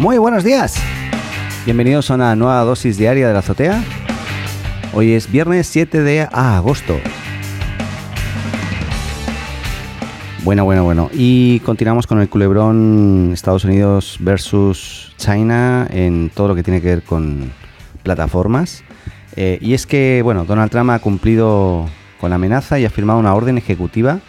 Muy buenos días. Bienvenidos a una nueva dosis diaria de la azotea. Hoy es viernes 7 de agosto. Bueno, bueno, bueno. Y continuamos con el culebrón Estados Unidos versus China en todo lo que tiene que ver con plataformas. Eh, y es que, bueno, Donald Trump ha cumplido con la amenaza y ha firmado una orden ejecutiva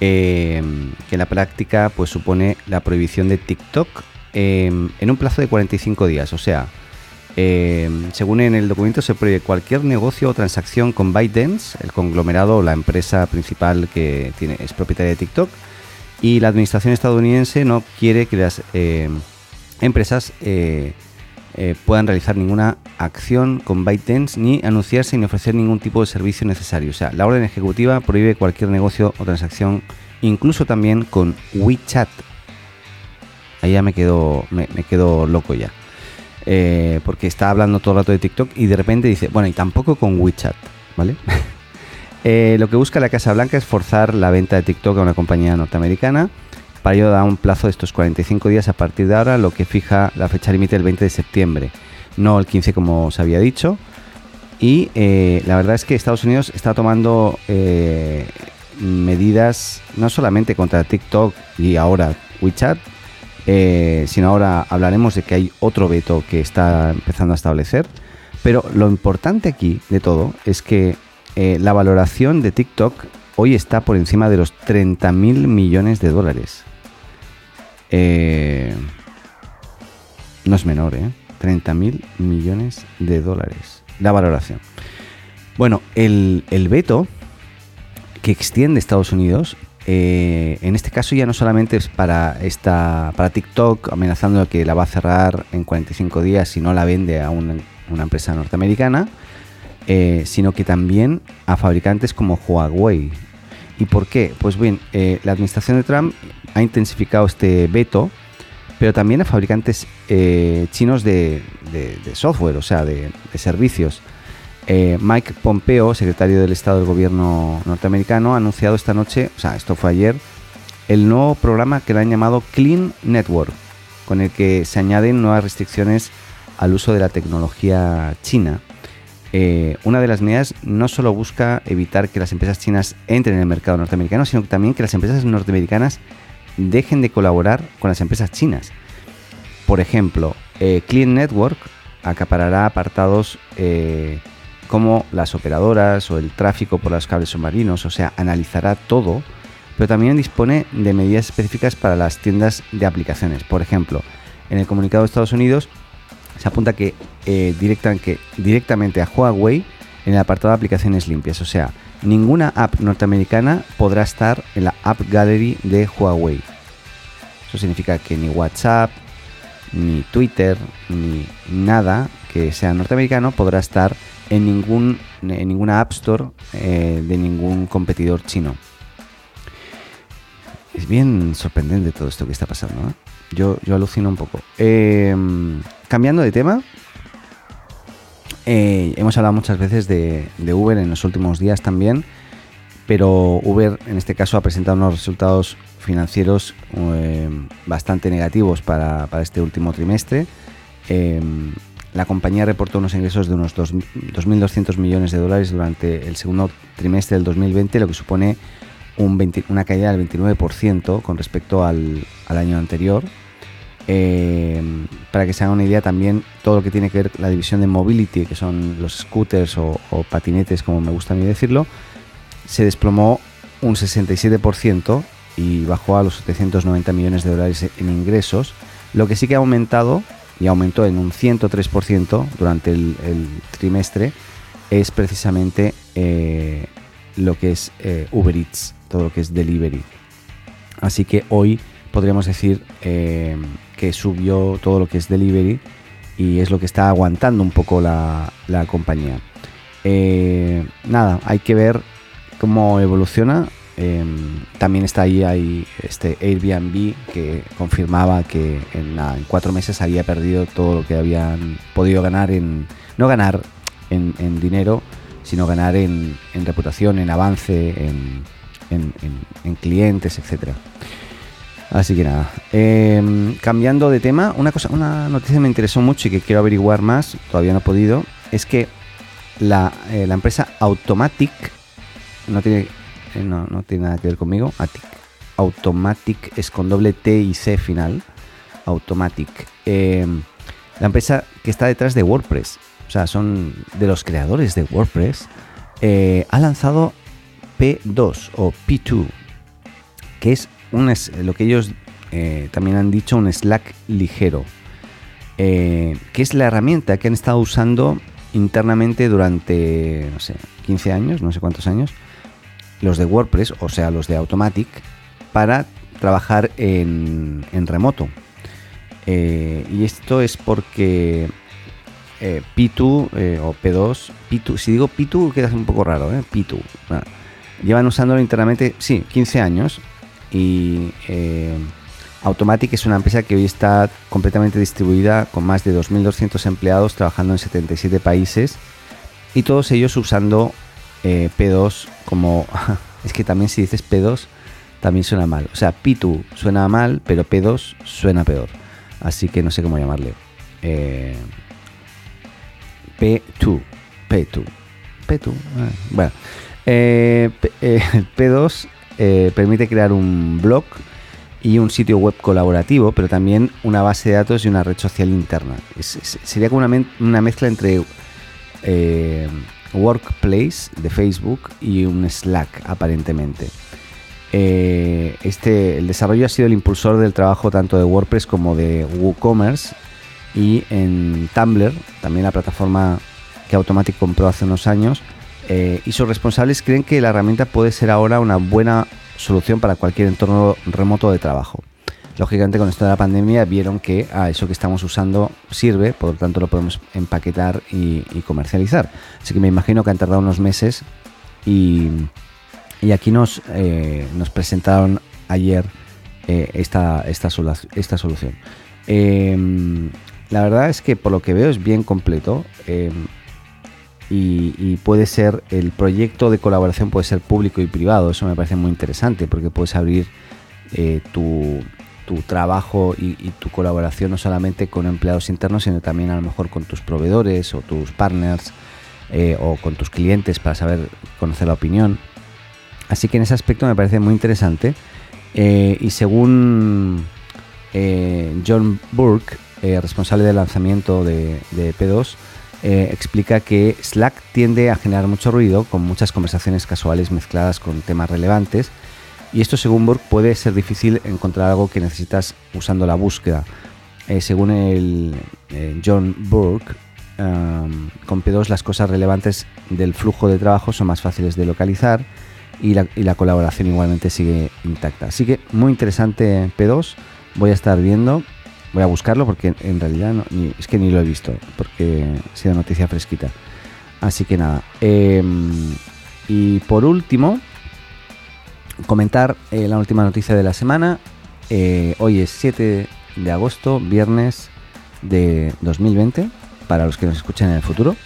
eh, que en la práctica pues supone la prohibición de TikTok eh, en un plazo de 45 días. O sea, según en el documento se prohíbe cualquier negocio o transacción con ByteDance, el conglomerado o la empresa principal que es propietaria de TikTok, y la administración estadounidense no quiere que las empresas eh, puedan realizar ninguna acción con ByteDance ni anunciarse ni ofrecer ningún tipo de servicio necesario. O sea, la orden ejecutiva prohíbe cualquier negocio o transacción, incluso también con WeChat. Ahí ya me quedo, me, quedo loco ya. Eh, porque está hablando todo el rato de TikTok y de repente dice, bueno, y tampoco con WeChat, ¿vale? Eh, lo que busca la Casa Blanca es forzar la venta de TikTok a una compañía norteamericana para ello da un plazo de estos 45 días a partir de ahora, lo que fija la fecha límite del 20 de septiembre, no el 15 como os había dicho. Y eh, la verdad es que Estados Unidos está tomando medidas no solamente contra TikTok y ahora WeChat, eh, sino ahora hablaremos de que hay otro veto que está empezando a establecer. Pero lo importante aquí de todo es que la valoración de TikTok hoy está por encima de los 30 mil millones de dólares. Eh, no es menor, ¿eh? 30 mil millones de dólares. La valoración. Bueno, el, veto que extiende Estados Unidos, eh, en este caso ya no solamente es para, esta, para TikTok, amenazando que la va a cerrar en 45 días si no la vende a una, empresa norteamericana, eh, sino que también a fabricantes como Huawei. ¿Y por qué? Pues bien, la administración de Trump ha intensificado este veto, pero también a fabricantes eh, chinos de, software, o sea, de, servicios. Eh, Mike Pompeo, secretario del Estado del Gobierno norteamericano, ha anunciado esta noche, o sea, esto fue ayer, el nuevo programa que le han llamado Clean Network, con el que se añaden nuevas restricciones al uso de la tecnología china. Eh, una de las medidas no solo busca evitar que las empresas chinas entren en el mercado norteamericano, sino también que las empresas norteamericanas dejen de colaborar con las empresas chinas. Por ejemplo, eh, Clean Network acaparará apartados eh, como las operadoras o el tráfico por los cables submarinos, o sea, analizará todo, pero también dispone de medidas específicas para las tiendas de aplicaciones. Por ejemplo, en el comunicado de Estados Unidos se apunta que, eh, que directamente a Huawei en el apartado de aplicaciones limpias, o sea, ninguna app norteamericana podrá estar en la App Gallery de Huawei. Eso significa que ni WhatsApp, ni Twitter, ni nada que sea norteamericano podrá estar ningún, en ninguna App Store eh, de ningún competidor chino. Es bien sorprendente todo esto que está pasando. ¿eh? Yo, yo alucino un poco. Em, cambiando de tema, eh, hemos hablado muchas veces de, Uber en los últimos días también, pero Uber en este caso ha presentado unos resultados financieros bastante negativos para, este último trimestre. Eh, la compañía reportó unos ingresos de unos 2.200 millones de dólares durante el segundo trimestre del 2020, lo que supone una caída del 29% con respecto al año anterior. Eh, para que se hagan una idea también todo lo que tiene que ver la división de mobility, que son los scooters o, patinetes, como me gusta a mí decirlo, se desplomó un 67% y bajó a los 790 millones de dólares en ingresos. Lo que sí que ha aumentado y aumentó en un 103% durante el, trimestre es precisamente eh, lo que es eh, Uber Eats, todo lo que es delivery. Así que hoy podríamos decir que subió todo lo que es delivery y es lo que está aguantando un poco la, compañía. Eh, nada, hay que ver cómo evoluciona. Em, también está ahí, hay este Airbnb que confirmaba que en, cuatro meses había perdido todo lo que habían podido ganar en. No ganar en, dinero, sino ganar en, reputación, en avance, en, en clientes, etcétera. Así que nada. Em, cambiando de tema, una cosa, una noticia que me interesó mucho y que quiero averiguar más, todavía no he podido, es que la, eh, la empresa Automatic no tiene, eh, no, no, tiene nada que ver conmigo. Automatic es con doble T y C final. Automatic. Em, la empresa que está detrás de WordPress, o sea, son de los creadores de WordPress, eh, ha lanzado P2 o P2, que es lo que ellos eh, también han dicho, un Slack ligero, que es la herramienta que han estado usando internamente durante, no sé, 15 años, no sé cuántos años, los de WordPress, o sea, los de Automatic, para trabajar en, remoto. Eh, y esto es porque eh, P2 eh, o P2, P2, si digo P2 queda un poco raro, ¿eh? P2. llevan usándolo internamente, sí, 15 años. Y Automatic es una empresa que hoy está completamente distribuida con más de 2.200 empleados trabajando en 77 países y todos ellos usando eh, P2 como... es que también si dices P2 también suena mal. O sea, P2 suena mal, pero P2 suena peor. Así que no sé cómo llamarle. Eh, P2. P2. P2. bueno. Eh, P2 permite crear un blog y un sitio web colaborativo, pero también una base de datos y una red social interna. sería como una, mezcla entre eh, Workplace de Facebook y un Slack, aparentemente. Eh, este, el desarrollo ha sido el impulsor del trabajo tanto de WordPress como de WooCommerce y en Tumblr, también la plataforma que Automatic compró hace unos años, eh, y sus responsables creen que la herramienta puede ser ahora una buena solución para cualquier entorno remoto de trabajo. Lógicamente con esto de la pandemia vieron que ah, eso que estamos usando sirve, por lo tanto lo podemos empaquetar y, comercializar. Así que me imagino que han tardado unos meses y, aquí nos, eh, nos presentaron ayer eh, esta, esta, esta, solución. Em, la verdad es que por lo que veo es bien completo. Em, y, puede ser, el proyecto de colaboración puede ser público y privado, eso me parece muy interesante porque puedes abrir eh, tu, trabajo y, tu colaboración no solamente con empleados internos, sino también a lo mejor con tus proveedores o tus partners eh, o con tus clientes para saber conocer la opinión. Así que en ese aspecto me parece muy interesante. Eh, y según John Burke, responsable del lanzamiento de, de P2, eh, explica que Slack tiende a generar mucho ruido con muchas conversaciones casuales mezcladas con temas relevantes y esto según Burke puede ser difícil encontrar algo que necesitas usando la búsqueda. Eh, según el eh, John Burke, um, con P2 las cosas relevantes del flujo de trabajo son más fáciles de localizar y la, y la colaboración igualmente sigue intacta. Así que muy interesante P2, voy a estar viendo Voy a buscarlo porque en realidad es que ni lo he visto, porque ha sido noticia fresquita. Así que nada. Em, y por último, comentar eh, la última noticia de la semana. Eh, hoy es 7 de agosto, viernes de 2020, para los que nos escuchen en el futuro.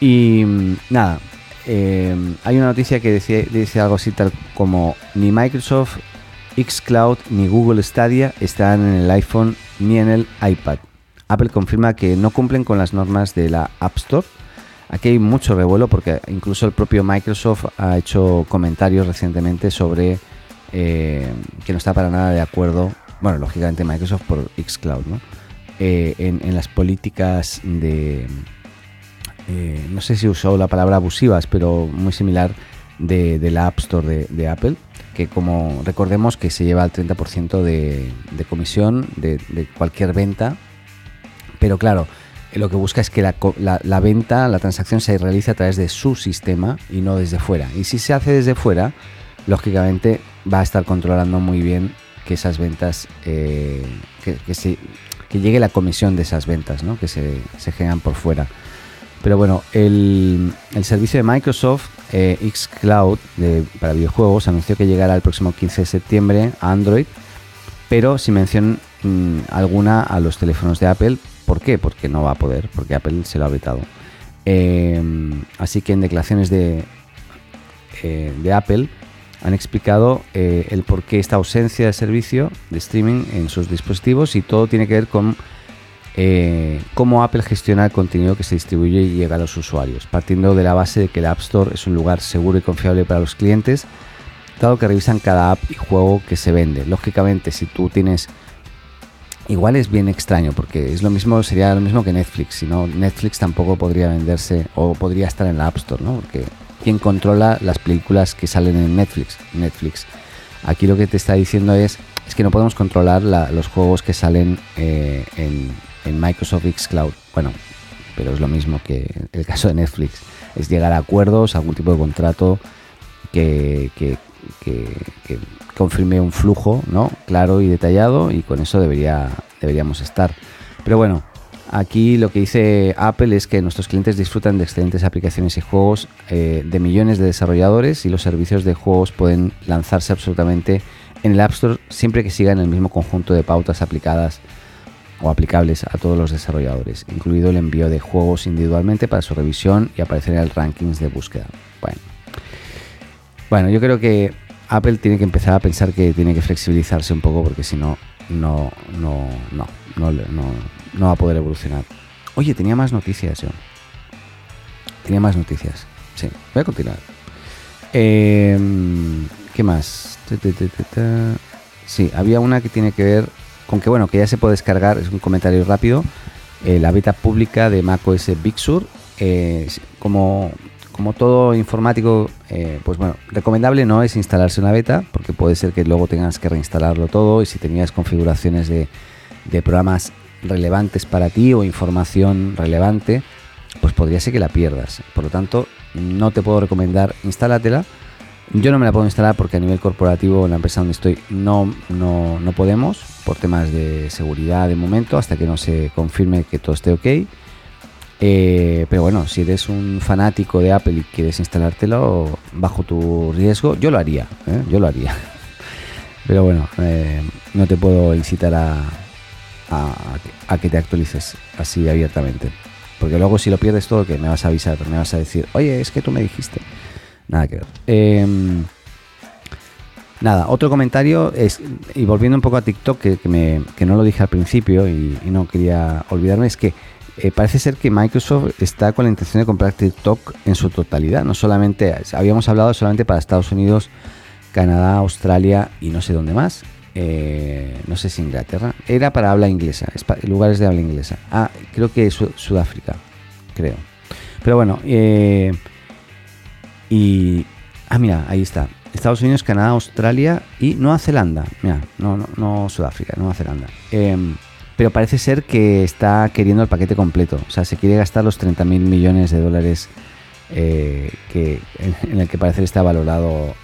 Y mm, nada, em, hay una noticia que dice algo así tal como ni Microsoft, Xcloud ni Google Stadia están en el iPhone ni en el iPad. Apple confirma que no cumplen con las normas de la App Store. Aquí hay mucho revuelo porque incluso el propio Microsoft ha hecho comentarios recientemente sobre eh, que no está para nada de acuerdo, bueno, lógicamente Microsoft por Xcloud, ¿no? Eh, en, las políticas de, eh, no sé si usó la palabra abusivas, pero muy similar de, la App Store de Apple que como recordemos que se lleva el 30% de, comisión de, cualquier venta, pero claro, lo que busca es que la, venta, la transacción se realice a través de su sistema y no desde fuera. Y si se hace desde fuera, lógicamente va a estar controlando muy bien que esas ventas, eh, que, llegue la comisión de esas ventas, que se, se generan por fuera. Pero bueno, el, servicio de Microsoft eh, xCloud para videojuegos anunció que llegará el próximo 15 de septiembre a Android, pero sin mención mm, alguna a los teléfonos de Apple. ¿Por qué? Porque no va a poder, porque Apple se lo ha vetado. Em, así que en declaraciones de, eh, de Apple han explicado eh, el por qué esta ausencia de servicio de streaming en sus dispositivos y todo tiene que ver con eh, cómo Apple gestiona el contenido que se distribuye y llega a los usuarios, partiendo de la base de que el App Store es un lugar seguro y confiable para los clientes, dado que revisan cada app y juego que se vende. Lógicamente, si tú tienes igual es bien extraño porque es lo mismo sería lo mismo que Netflix si no Netflix tampoco podría venderse o podría estar en la App Store no porque quién controla las películas que salen en Netflix. Netflix. Aquí lo que te está diciendo es, es que no podemos controlar los juegos que salen eh, en, Microsoft X Cloud. Bueno, pero es lo mismo que el caso de Netflix. Es llegar a acuerdos, algún tipo de contrato que, que, que confirme un flujo ¿no? claro y detallado y con eso debería, deberíamos estar. Pero bueno, Aquí lo que dice Apple es que nuestros clientes disfrutan de excelentes aplicaciones y juegos eh, de millones de desarrolladores y los servicios de juegos pueden lanzarse absolutamente en el App Store siempre que sigan el mismo conjunto de pautas aplicadas o aplicables a todos los desarrolladores, incluido el envío de juegos individualmente para su revisión y aparecer en el rankings de búsqueda. Bueno, bueno yo creo que Apple tiene que empezar a pensar que tiene que flexibilizarse un poco porque si no, no, no, no, no, no no va a poder evolucionar. Oye, tenía más noticias yo. Tenía más noticias. Sí, voy a continuar. Em, ¿Qué más? Sí, había una que tiene que ver con que, bueno, que ya se puede descargar, es un comentario rápido, eh, la beta pública de macOS Big Sur. Eh, como, como todo informático, eh, pues bueno, recomendable no es instalarse una beta, porque puede ser que luego tengas que reinstalarlo todo y si tenías configuraciones de, de programas relevantes para ti o información relevante, pues podría ser que la pierdas. Por lo tanto, no te puedo recomendar instálatela. Yo no me la puedo instalar porque a nivel corporativo en la empresa donde estoy no, no, no podemos por temas de seguridad de momento hasta que no se confirme que todo esté ok. Eh, pero bueno, si eres un fanático de Apple y quieres instalártelo bajo tu riesgo, yo lo haría, ¿eh? yo lo haría. Pero bueno, eh, no te puedo incitar a, a, que te actualices así abiertamente. Porque luego si lo pierdes todo, que me vas a avisar, me vas a decir, oye, es que tú me dijiste. Nada que. Em, nada, otro comentario es, y volviendo un poco a TikTok, que, que no lo dije al principio y, no quería olvidarme, es que eh, parece ser que Microsoft está con la intención de comprar TikTok en su totalidad. No solamente, habíamos hablado solamente para Estados Unidos, Canadá, Australia y no sé dónde más. Eh, no sé si Inglaterra, era para habla inglesa, lugares de habla inglesa. Ah, creo que es Sudáfrica, creo. Pero bueno, eh, y... Ah, mira, ahí está. Estados Unidos, Canadá, Australia y Nueva Zelanda. Mira, no, no, no Sudáfrica, Nueva Zelanda. Pero parece ser que está queriendo el paquete completo. O sea, se quiere gastar los 30 mil millones de dólares eh, que, en, el que parece está valorado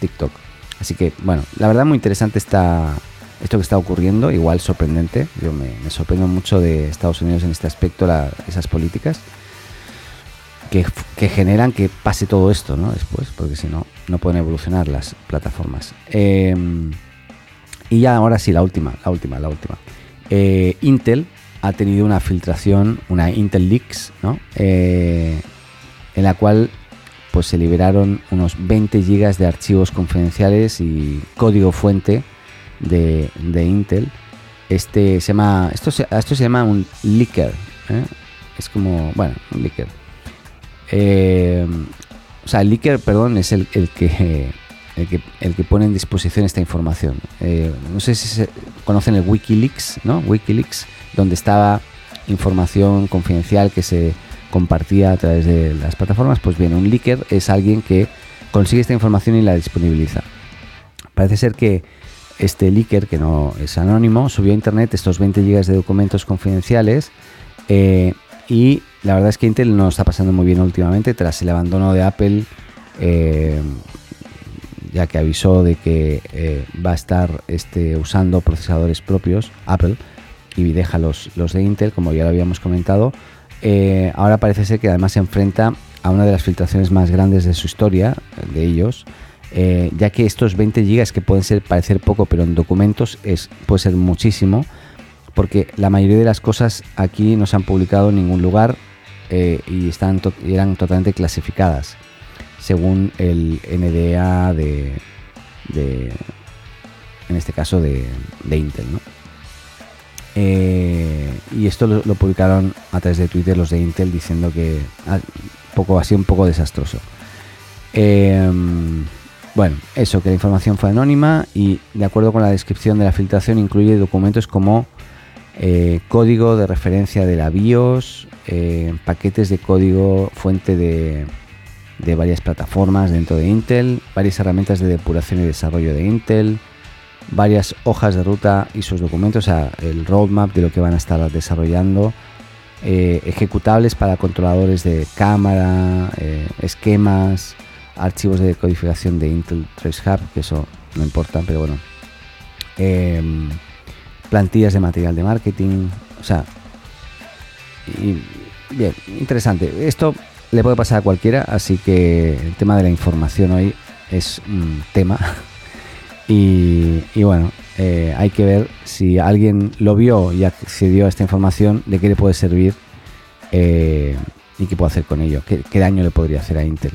TikTok. Así que, bueno, la verdad muy interesante está esto que está ocurriendo, igual sorprendente. Yo me, sorprendo mucho de Estados Unidos en este aspecto, esas políticas que, generan que pase todo esto, ¿no? Después, porque si no, no pueden evolucionar las plataformas. Em, y ya ahora sí, la última, la última, la última. Eh, Intel ha tenido una filtración, una Intel Leaks, ¿no? Eh, en la cual pues se liberaron unos 20 gigas de archivos confidenciales y código fuente de, Intel. Este se llama, esto se, esto se llama un leaker. ¿eh? Es como, bueno, un leaker. O sea, el leaker, perdón, es el, que, el, que, pone en disposición esta información. Eh, no sé si se, conocen el Wikileaks, ¿no? Wikileaks, donde estaba información confidencial que se compartía a través de las plataformas, pues bien, un leaker es alguien que consigue esta información y la disponibiliza. Parece ser que este leaker, que no es anónimo, subió a internet estos 20 GB de documentos confidenciales eh, y la verdad es que Intel no está pasando muy bien últimamente tras el abandono de Apple, eh, ya que avisó de que eh, va a estar este, usando procesadores propios, Apple, y deja los, los de Intel, como ya lo habíamos comentado. Eh, ahora parece ser que además se enfrenta a una de las filtraciones más grandes de su historia, de ellos, eh, ya que estos 20 gigas que pueden ser parecer poco, pero en documentos es, puede ser muchísimo, porque la mayoría de las cosas aquí no se han publicado en ningún lugar y están eran totalmente clasificadas, según el NDA de, en este caso de, Intel. Eh, y esto lo, publicaron a través de Twitter los de Intel diciendo que ha, poco, ha sido un poco desastroso. Em, bueno, eso, que la información fue anónima y de acuerdo con la descripción de la filtración incluye documentos como eh, código de referencia de la BIOS, eh, paquetes de código fuente de, de varias plataformas dentro de Intel, varias herramientas de depuración y desarrollo de Intel, varias hojas de ruta y sus documentos, o sea, el roadmap de lo que van a estar desarrollando, eh, ejecutables para controladores de cámara, eh, esquemas, archivos de codificación de Intel Trace Hub, que eso no importa, pero bueno, em, plantillas de material de marketing, o sea, bien, interesante. Esto le puede pasar a cualquiera, así que el tema de la información hoy es un tema y, bueno, eh, hay que ver si alguien lo vio y accedió a esta información, de qué le puede servir eh, y qué puede hacer con ello, qué, daño le podría hacer a Intel.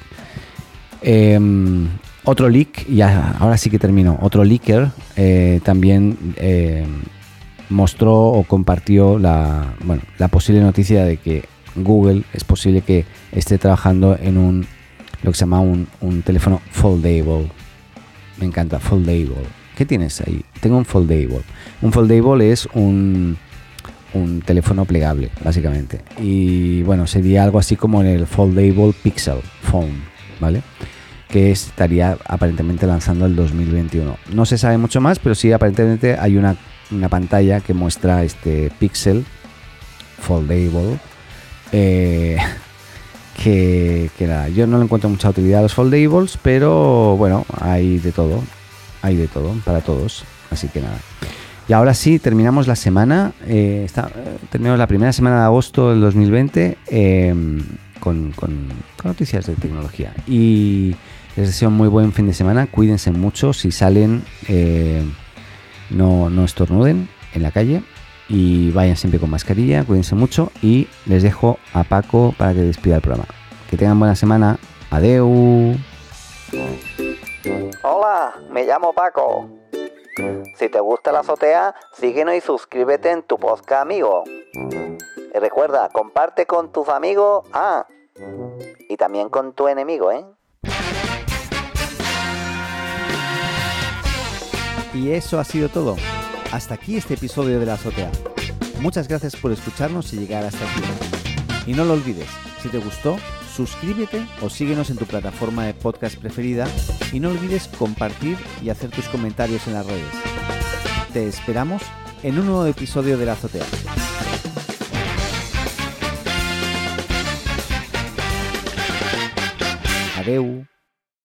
Em, otro leak, y ahora sí que termino, otro leaker eh, también mostró o compartió la, bueno, la posible noticia de que Google es posible que esté trabajando en un lo que se llama un, un teléfono foldable me encanta, foldable. ¿Qué tienes ahí? Tengo un foldable. Un foldable es un, un teléfono plegable, básicamente. Y bueno, sería algo así como el foldable Pixel Phone, ¿vale? Que estaría aparentemente lanzando el 2021. No se sabe mucho más, pero sí aparentemente hay una, una pantalla que muestra este Pixel Foldable. Eh, que, nada, yo no le encuentro mucha utilidad a los foldables, pero bueno, hay de todo, hay de todo para todos, así que nada. Y ahora sí, terminamos la semana, eh, eh, terminamos la primera semana de agosto del 2020 em, con, con, noticias de tecnología. Y les deseo un muy buen fin de semana, cuídense mucho, si salen eh, no, no estornuden en la calle y vayan siempre con mascarilla, cuídense mucho y les dejo a Paco para que despida el programa. Que tengan buena semana. Adeu. Hola, me llamo Paco. Si te gusta la azotea, síguenos y suscríbete en tu podcast amigo. Y recuerda, comparte con tus amigos, ah, y también con tu enemigo, ¿eh? Y eso ha sido todo. Hasta aquí este episodio de La Azotea. Muchas gracias por escucharnos y llegar hasta aquí. Y no lo olvides, si te gustó, suscríbete o síguenos en tu plataforma de podcast preferida y no olvides compartir y hacer tus comentarios en las redes. Te esperamos en un nuevo episodio de La Azotea. Adeu.